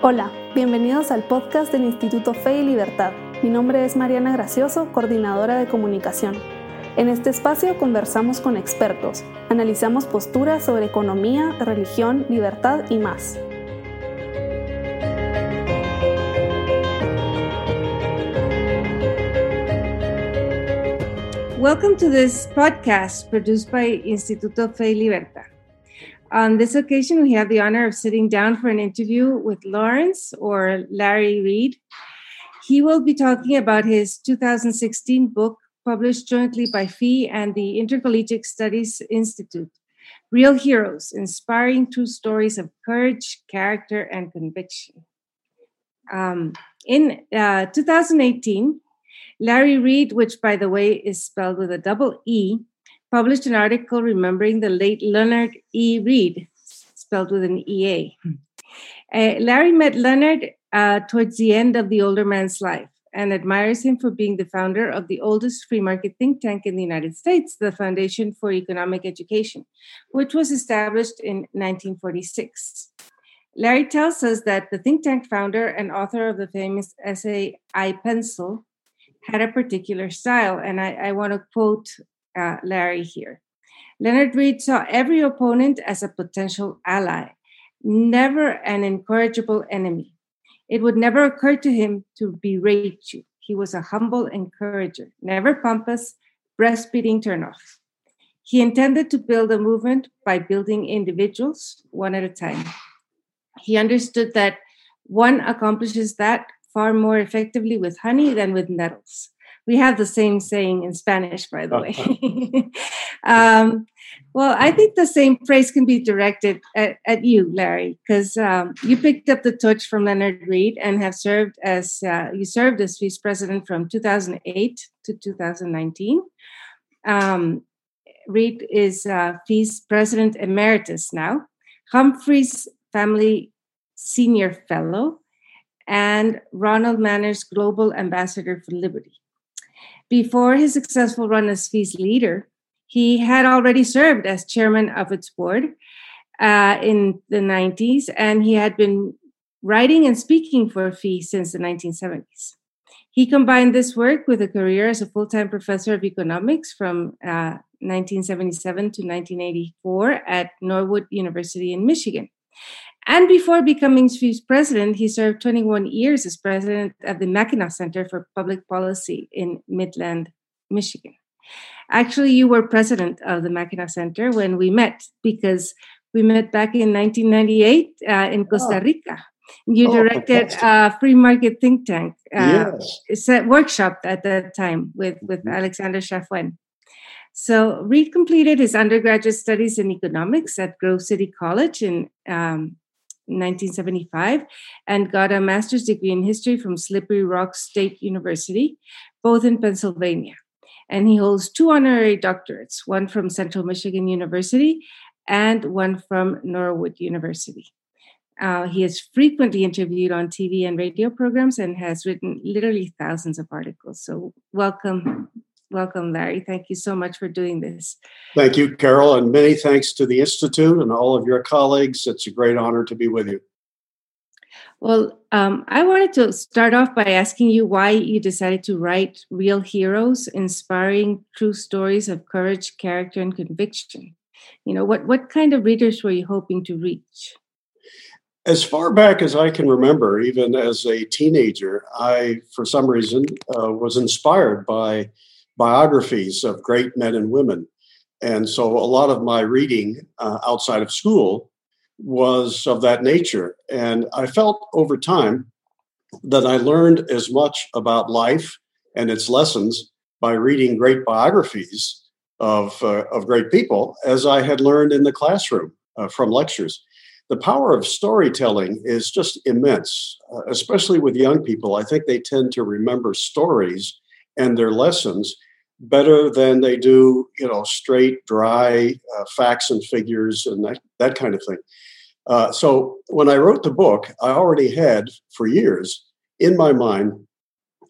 Hola, bienvenidos al podcast del Instituto Fe y Libertad. Mi nombre es Mariana Gracioso, coordinadora de comunicación. En este espacio conversamos con expertos, analizamos posturas sobre economía, religión, libertad y más. Welcome to this podcast produced by Instituto Fe y Libertad. On this occasion, we have the honor of sitting down for an interview with Lawrence or Larry Reed. He will be talking about his 2016 book, published jointly by FEE and the Intercollegiate Studies Institute Real Heroes Inspiring True Stories of Courage, Character, and Conviction. Um, in uh, 2018, Larry Reed, which by the way is spelled with a double E, published an article remembering the late Leonard E. Read, spelled with an EA. Uh, Larry met Leonard uh, towards the end of the older man's life and admires him for being the founder of the oldest free market think tank in the United States, the Foundation for Economic Education, which was established in 1946. Larry tells us that the think tank founder and author of the famous essay I Pencil had a particular style, and I, I want to quote uh, Larry here. Leonard Read saw every opponent as a potential ally, never an incorrigible enemy. It would never occur to him to berate you. He was a humble encourager, never pompous, breastfeeding turnoff. He intended to build a movement by building individuals one at a time. He understood that one accomplishes that far more effectively with honey than with nettles. We have the same saying in Spanish, by the way. um, well, I think the same praise can be directed at, at you, Larry, because um, you picked up the torch from Leonard Read and have served as uh, you served as vice president from 2008 to 2019. Um, Reed is uh, vice president emeritus now. Humphreys Family Senior Fellow and Ronald Manners Global Ambassador for Liberty. Before his successful run as FEE's leader, he had already served as chairman of its board uh, in the 90s, and he had been writing and speaking for FEE since the 1970s. He combined this work with a career as a full time professor of economics from uh, 1977 to 1984 at Northwood University in Michigan. And before becoming FEE's president, he served 21 years as president of the Mackinac Center for Public Policy in Midland, Michigan. Actually, you were president of the Mackinac Center when we met because we met back in 1998 uh, in Costa Rica. You oh, directed a free market think tank uh, yes. workshop at that time with, with mm-hmm. Alexander Chafuen. So Reed completed his undergraduate studies in economics at Grove City College in um, 1975 and got a master's degree in history from Slippery Rock State University, both in Pennsylvania. And he holds two honorary doctorates, one from Central Michigan University and one from Northwood University. Uh, he is frequently interviewed on TV and radio programs and has written literally thousands of articles. So, welcome, Welcome, Larry. Thank you so much for doing this. Thank you, Carol, and many thanks to the Institute and all of your colleagues. It's a great honor to be with you. Well, um, I wanted to start off by asking you why you decided to write Real Heroes, inspiring true stories of courage, character, and conviction. You know, what, what kind of readers were you hoping to reach? As far back as I can remember, even as a teenager, I, for some reason, uh, was inspired by biographies of great men and women. And so a lot of my reading uh, outside of school was of that nature. And I felt over time that I learned as much about life and its lessons by reading great biographies of, uh, of great people as I had learned in the classroom uh, from lectures. The power of storytelling is just immense, uh, especially with young people. I think they tend to remember stories and their lessons better than they do, you know, straight, dry uh, facts and figures and that, that kind of thing. Uh, so when I wrote the book, I already had for years in my mind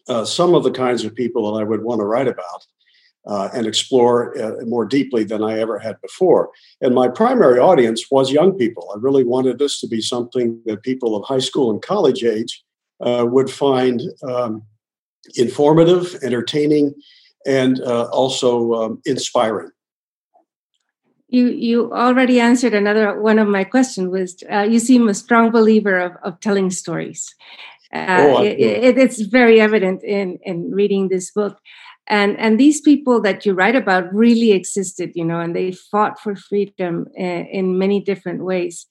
uh, some of the kinds of people that I would want to write about. uh, and explore uh, more deeply than I ever had before. And my primary audience was young people. I really wanted this to be something that people of high school and college age uh, would find um, informative, entertaining, and uh, also um, inspiring. You you already answered another one of my questions. Was uh, you seem a strong believer of, of telling stories. Uh, oh, it, it, it's very evident in in reading this book and and these people that you write about really existed you know and they fought for freedom in, in many different ways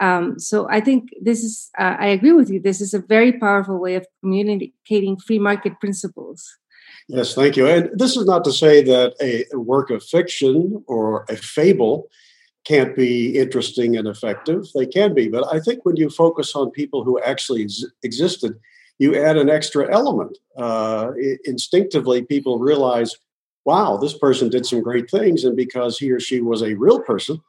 um, so i think this is uh, i agree with you this is a very powerful way of communicating free market principles yes thank you and this is not to say that a work of fiction or a fable can't be interesting and effective they can be but i think when you focus on people who actually ex- existed you add an extra element. Uh, instinctively, people realize, wow, this person did some great things. And because he or she was a real person,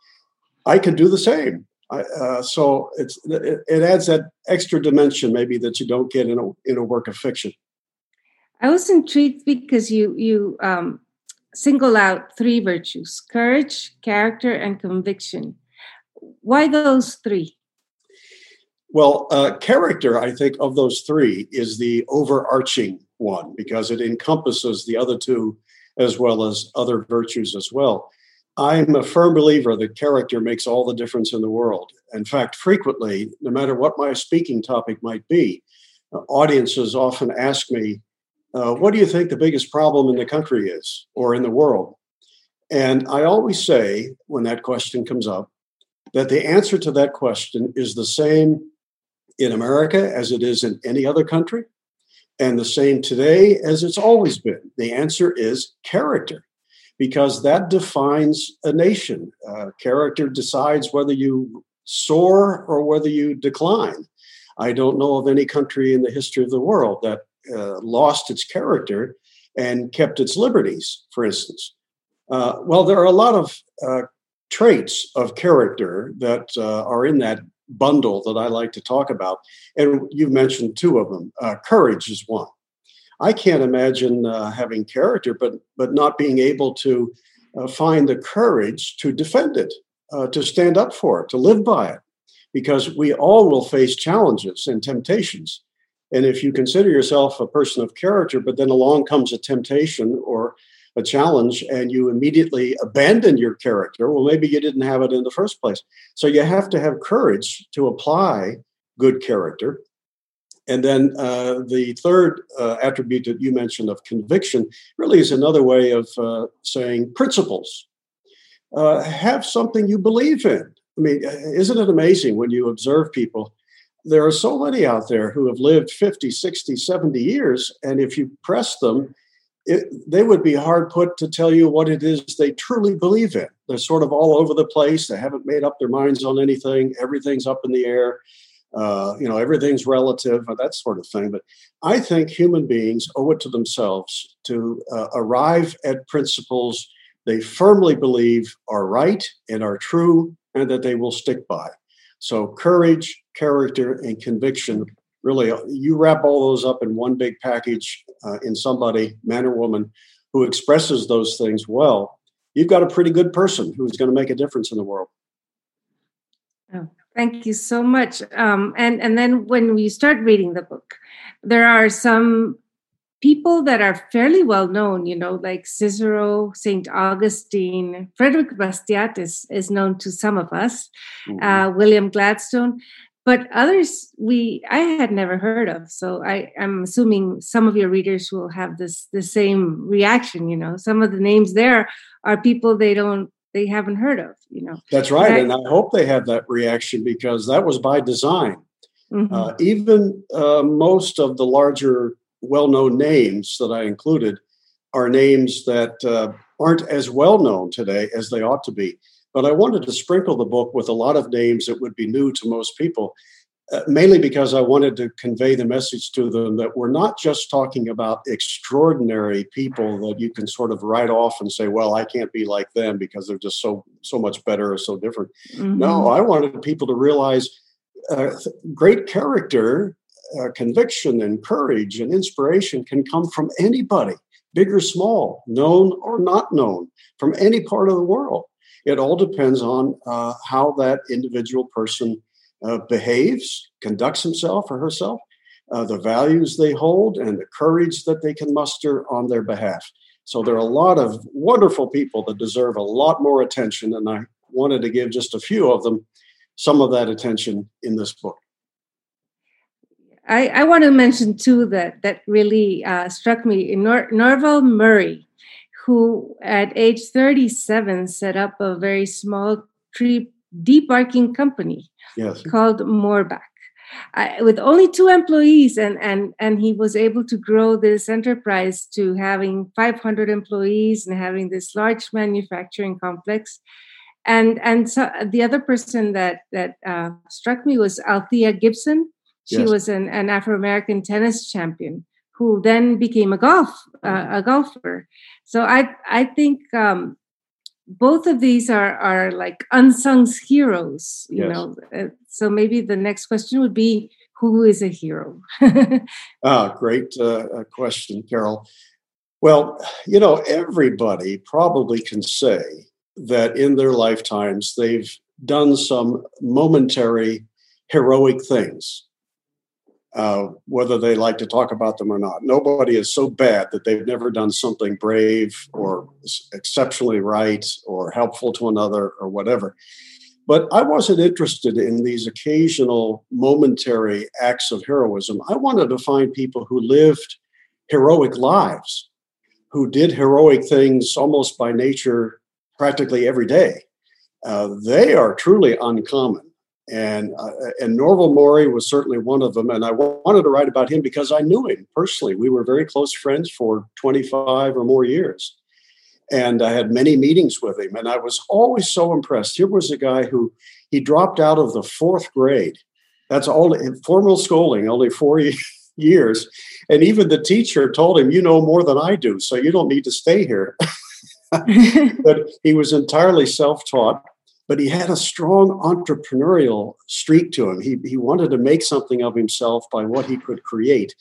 I can do the same. I, uh, so it's, it, it, adds that extra dimension maybe that you don't get in a, in a work of fiction. I was intrigued because you, you um, single out three virtues courage, character, and conviction. Why those three? Well, uh, character, I think, of those three is the overarching one because it encompasses the other two as well as other virtues as well. I'm a firm believer that character makes all the difference in the world. In fact, frequently, no matter what my speaking topic might be, uh, audiences often ask me, uh, What do you think the biggest problem in the country is or in the world? And I always say, when that question comes up, that the answer to that question is the same in America as it is in any other country, and the same today as it's always been? The answer is character, because that defines a nation. Uh, character decides whether you soar or whether you decline. I don't know of any country in the history of the world that uh, lost its character and kept its liberties, for instance. Uh, well, there are a lot of uh, traits of character that uh, are in that bundle that I like to talk about. And you've mentioned two of them. Uh, courage is one. I can't imagine having character, but but not being able to find the courage to defend it, to stand up for it, to live by it, because we all will face challenges and temptations. And if you consider yourself a person of character, but then along comes a temptation or a challenge and you immediately abandon your character, well, maybe you didn't have it in the first place. So you have to have courage to apply good character. And then uh, the third uh, attribute that you mentioned of conviction really is another way of uh, saying principles. Uh, have something you believe in. I mean, uh, isn't it amazing when you observe people? There are so many out there who have lived 50, 60, 70 years, and if you press them, it, they would be hard put to tell you what it is they truly believe in. They're sort of all over the place. They haven't made up their minds on anything. Everything's up in the air. Uh, you know, everything's relative, or that sort of thing. But I think human beings owe it to themselves to uh, arrive at principles they firmly believe are right and are true and that they will stick by. So, courage, character, and conviction. Really you wrap all those up in one big package uh, in somebody man or woman who expresses those things well. You've got a pretty good person who's going to make a difference in the world. Oh, thank you so much. Um, and and then when we start reading the book there are some people that are fairly well known you know like cicero saint augustine frederick bastiat is, is known to some of us mm-hmm. uh, william gladstone but others we i had never heard of so i i'm assuming some of your readers will have this the same reaction you know some of the names there are people they don't they haven't heard of you know that's right and i, and I hope they have that reaction because that was by design mm-hmm. uh, even uh, most of the larger well-known names that i included are names that uh, aren't as well known today as they ought to be but I wanted to sprinkle the book with a lot of names that would be new to most people, uh, mainly because I wanted to convey the message to them that we're not just talking about extraordinary people that you can sort of write off and say, well, I can't be like them because they're just so so much better or so different. Mm-hmm. No, I wanted people to realize uh, great character, uh, conviction, and courage and inspiration can come from anybody big or small, known or not known, from any part of the world. It all depends on uh, how that individual person uh, behaves, conducts himself or herself, uh, the values they hold, and the courage that they can muster on their behalf. So there are a lot of wonderful people that deserve a lot more attention, and I wanted to give just a few of them some of that attention in this book. I, I want to mention too that that really uh, struck me Nor- Norval Morey, who at age 37 set up a very small tree debarking company yes. called Morbark. with only two employees, and, and, and he was able to grow this enterprise to having 500 employees and having this large manufacturing complex. And, and so the other person that, that uh, struck me was Althea Gibson, she yes. was an, an Afro American tennis champion who then became a golf uh, a golfer. So I I think um, both of these are are like unsung heroes. You yes. know, uh, so maybe the next question would be who is a hero? ah, great uh, question, Carol. Well, you know, everybody probably can say that in their lifetimes they've done some momentary heroic things uh, whether they like to talk about them or not. Nobody is so bad that they've never done something brave or exceptionally right or helpful to another or whatever. But I wasn't interested in these occasional momentary acts of heroism. I wanted to find people who lived heroic lives, who did heroic things almost by nature practically every day. Uh, they are truly uncommon and uh, and Norval Morey was certainly one of them. And I wanted to write about him because I knew him personally. We were very close friends for 25 or more years, and I had many meetings with him. And I was always so impressed. Here was a guy who he dropped out of the fourth grade. That's all formal schooling, only four years. And even the teacher told him, "You know more than I do, so you don't need to stay here." but he was entirely self-taught but he had a strong entrepreneurial streak to him. He, he wanted to make something of himself by what he could create.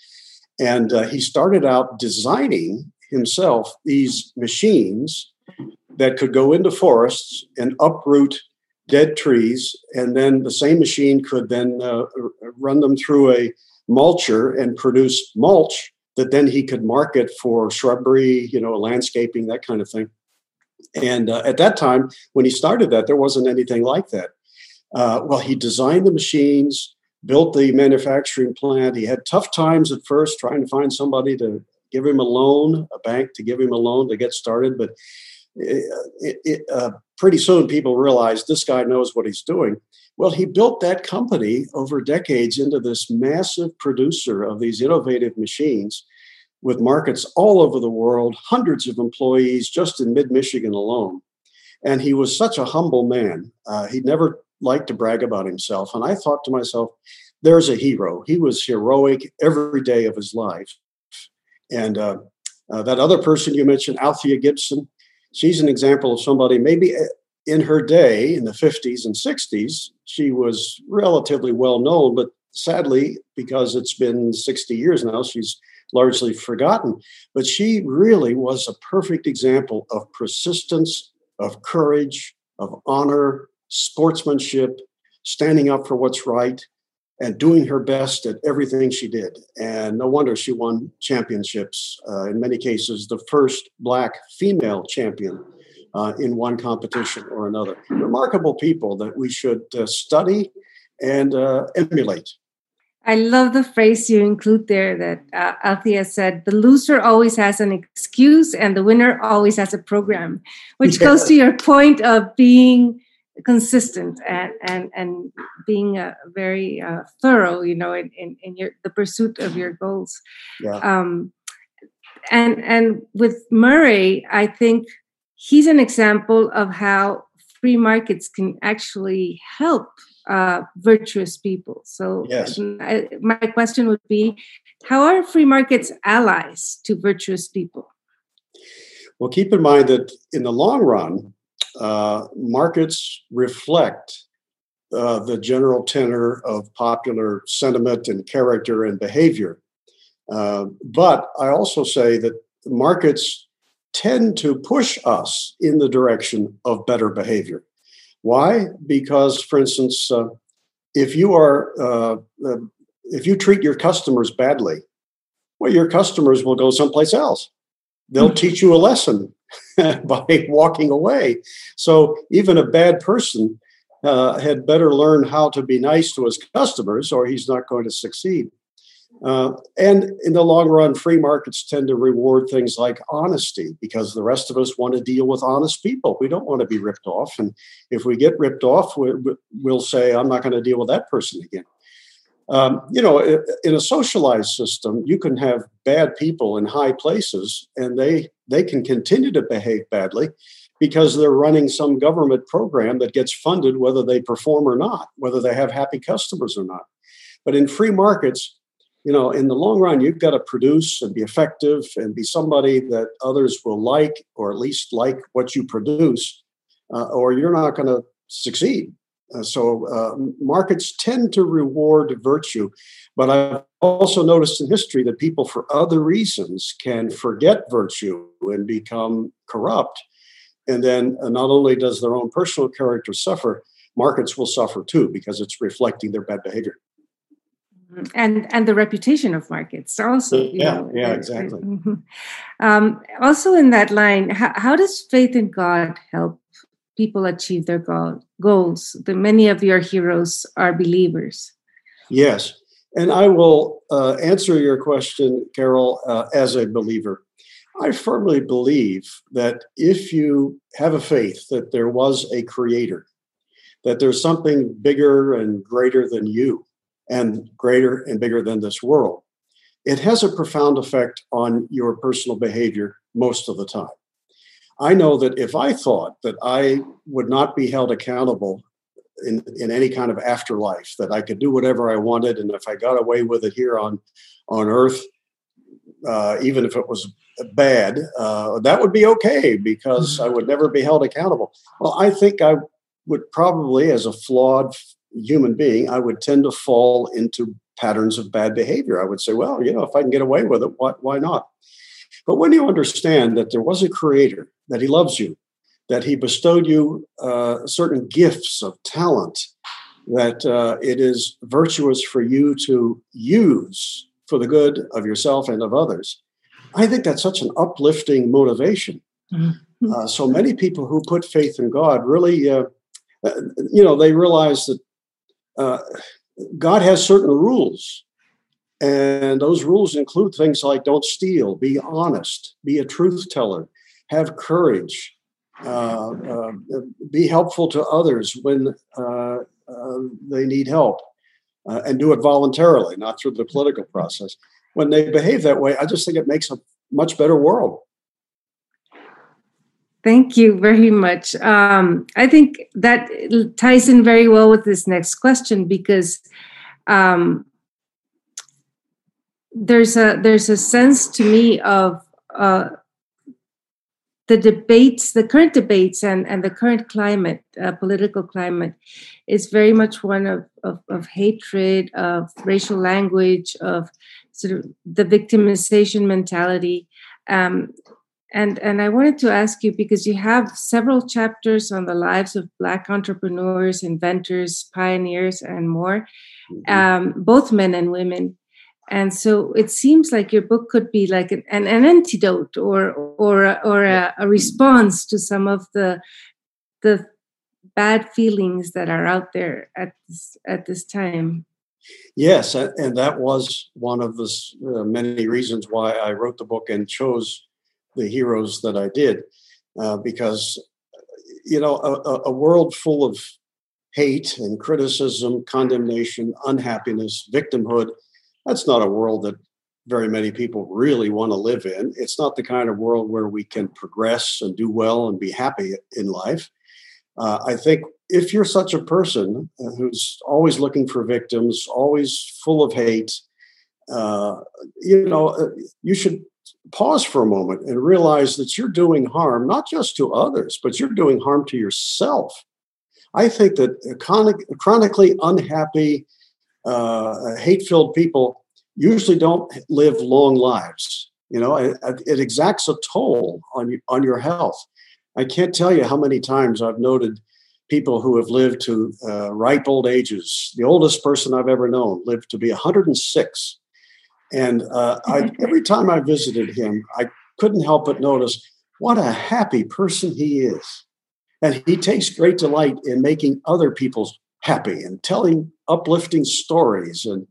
And uh, he started out designing himself these machines that could go into forests and uproot dead trees. And then the same machine could then uh, run them through a mulcher and produce mulch that then he could market for shrubbery, you know, landscaping, that kind of thing. And uh, at that time, when he started that, there wasn't anything like that. Uh, well, he designed the machines, built the manufacturing plant. He had tough times at first trying to find somebody to give him a loan, a bank to give him a loan to get started. But it, it, it, uh, pretty soon, people realized this guy knows what he's doing. Well, he built that company over decades into this massive producer of these innovative machines with markets all over the world, hundreds of employees just in mid Michigan alone. And he was such a humble man. Uh, he never liked to brag about himself. And I thought to myself, there's a hero. He was heroic every day of his life. And uh, uh, that other person you mentioned, Althea Gibson, she's an example of somebody maybe uh, in her day, in the 50s and 60s, she was relatively well known, but sadly, because it's been 60 years now, she's largely forgotten. But she really was a perfect example of persistence, of courage, of honor, sportsmanship, standing up for what's right, and doing her best at everything she did. And no wonder she won championships, uh, in many cases, the first Black female champion. Uh, in one competition or another. Remarkable people that we should uh, study and uh, emulate. I love the phrase you include there that uh, Althea said the loser always has an excuse and the winner always has a program, which yeah. goes to your point of being consistent and and and being uh, very uh, thorough you know in, in, in your the pursuit of your goals yeah. um and and with morey i think he's an example of how free markets can actually help uh, virtuous people. So, yes. I, my question would be how are free markets allies to virtuous people? Well, keep in mind that in the long run, uh, markets reflect uh, the general tenor of popular sentiment and character and behavior. Uh, but I also say that markets tend to push us in the direction of better behavior. Why? Because, for instance, uh, if you are uh, uh, if you treat your customers badly, well, your customers will go someplace else. They'll mm-hmm. teach you a lesson by walking away. So even a bad person uh, had better learn how to be nice to his customers, or he's not going to succeed. Uh, and in the long run, free markets tend to reward things like honesty because the rest of us want to deal with honest people. We don't want to be ripped off. And if we get ripped off, we'll say, I'm not going to deal with that person again. Um, you know, in a socialized system, you can have bad people in high places, and they they can continue to behave badly because they're running some government program that gets funded whether they perform or not, whether they have happy customers or not. But in free markets, you know, in the long run, you've got to produce and be effective and be somebody that others will like, or at least like what you produce, uh, or you're not going to succeed. Uh, so uh, markets tend to reward virtue, but I've also noticed in history that people, for other reasons, can forget virtue and become corrupt. And then uh, not only does their own personal character suffer, markets will suffer too because it's reflecting their bad behavior. And and the reputation of markets also. Yeah, know, yeah, exactly. Mm-hmm. Um, also, in that line, how, how does faith in God help people achieve their goal, goals. The, many of your heroes are believers. Yes. And I will uh, answer your question, Carol, uh, as a believer. I firmly believe that if you have a faith that there was a creator, that there's something bigger and greater than you, and greater and bigger than this world, it has a profound effect on your personal behavior most of the time. I know that if I thought that I would not be held accountable in, in any kind of afterlife, that I could do whatever I wanted, and if I got away with it here on on Earth, uh, even if it was bad, uh, that would be okay because I would never be held accountable. Well, I think I would probably, as a flawed human being, I would tend to fall into patterns of bad behavior. I would say, well, you know, if I can get away with it, why, why not? But when you understand that there was a creator, that he loves you, that he bestowed you uh, certain gifts of talent, that uh, it is virtuous for you to use for the good of yourself and of others, I think that's such an uplifting motivation. Mm-hmm. Uh, so many people who put faith in God really, uh, uh, you know, they realize that uh, God has certain rules and those rules include things like don't steal, be honest, be a truth teller, have courage, uh, uh, be helpful to others when uh, uh they need help, uh, and do it voluntarily, not through the political process. When they behave that way, I just think it makes a much better world. Thank you very much. Um, I think that ties in very well with this next question because um, there's a there's a sense to me of uh, the debates, the current debates, and and the current climate, uh, political climate, is very much one of, of, of hatred, of racial language, of sort of the victimization mentality. Um, and and I wanted to ask you because you have several chapters on the lives of Black entrepreneurs, inventors, pioneers, and more, mm-hmm. um, both men and women. And so it seems like your book could be like an, an, an antidote or or or a, a, response to some of the the bad feelings that are out there at this at this time. Yes and that was one of the uh, many reasons why i wrote the book and chose the heroes that i did uh, because you know a, a world full of hate and criticism condemnation unhappiness victimhood that's not a world that very many people really want to live in. It's not the kind of world where we can progress and do well and be happy in life. Uh, I think if you're such a person who's always looking for victims, always full of hate, uh, you know, uh, you should pause for a moment and realize that you're doing harm not just to others, but you're doing harm to yourself. I think that chronic, chronically unhappy, uh, hate filled people usually don't live long lives. You know, it, it exacts a toll on on your health. I can't tell you how many times I've noted people who have lived to uh, ripe old ages. The oldest person I've ever known lived to be 106. And uh, I, every time I visited him, I couldn't help but notice what a happy person he is. And he takes great delight in making other people happy and telling uplifting stories. And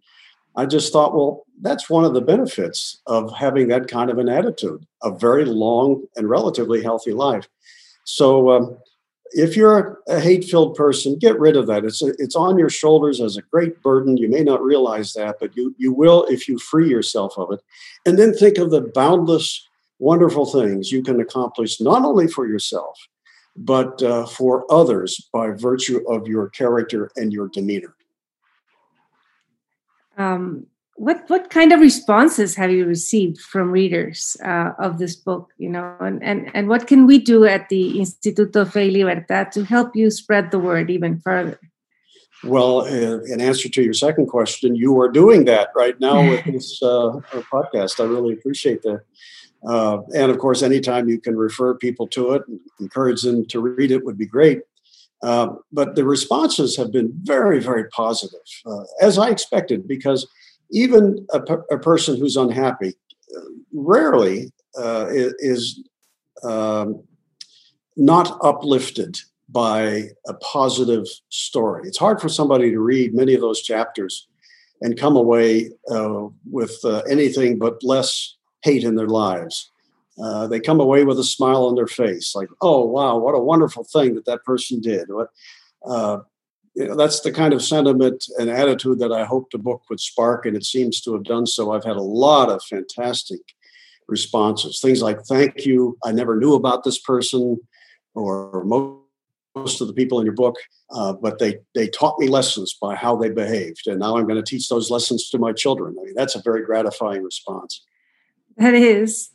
I just thought, well, that's one of the benefits of having that kind of an attitude, a very long and relatively healthy life. So, um, if you're a hate-filled person, get rid of that. It's a, it's on your shoulders as a great burden. You may not realize that, but you you will if you free yourself of it. And then think of the boundless, wonderful things you can accomplish not only for yourself, but uh, for others by virtue of your character and your demeanor. Um, what what kind of responses have you received from readers uh, of this book you know and, and and what can we do at the instituto fe libertad to help you spread the word even further? Well uh, in answer to your second question you are doing that right now with this uh, podcast. I really appreciate that. Uh, and of course anytime you can refer people to it and encourage them to read it would be great. Uh, but the responses have been very very positive uh, as i expected because even a, a person who's unhappy rarely uh, is um, not uplifted by a positive story. It's hard for somebody to read many of those chapters and come away uh, with uh, anything but less hate in their lives. Uh, they come away with a smile on their face, like, "Oh wow, what a wonderful thing that that person did." What, uh, you know, that's the kind of sentiment and attitude that I hoped the book would spark, and it seems to have done so. I've had a lot of fantastic responses. Things like, "Thank you, I never knew about this person," or most of the people in your book, uh, but they they taught me lessons by how they behaved, and now I'm going to teach those lessons to my children. I mean, that's a very gratifying response. That is.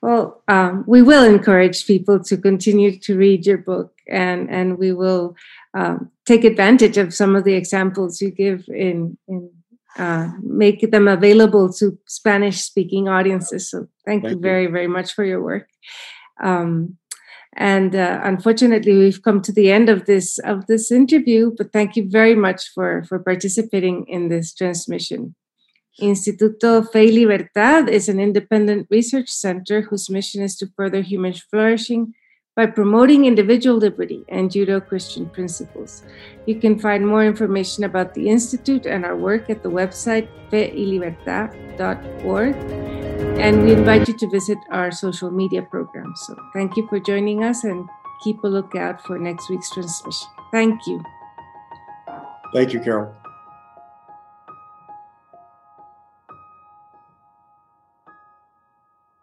Well, um, we will encourage people to continue to read your book, and and we will um, take advantage of some of the examples you give in, in uh, make them available to Spanish speaking audiences. So thank, thank you very, you. very much for your work. Um, and uh, unfortunately, we've come to the end of this of this interview. But thank you very much for for participating in this transmission. Instituto Fe y Libertad is an independent research center whose mission is to further human flourishing by promoting individual liberty and Judeo Christian principles. You can find more information about the Institute and our work at the website feylibertad.org. And we invite you to visit our social media programs. So thank you for joining us and keep a lookout for next week's transmission. Thank you. Thank you, Carol.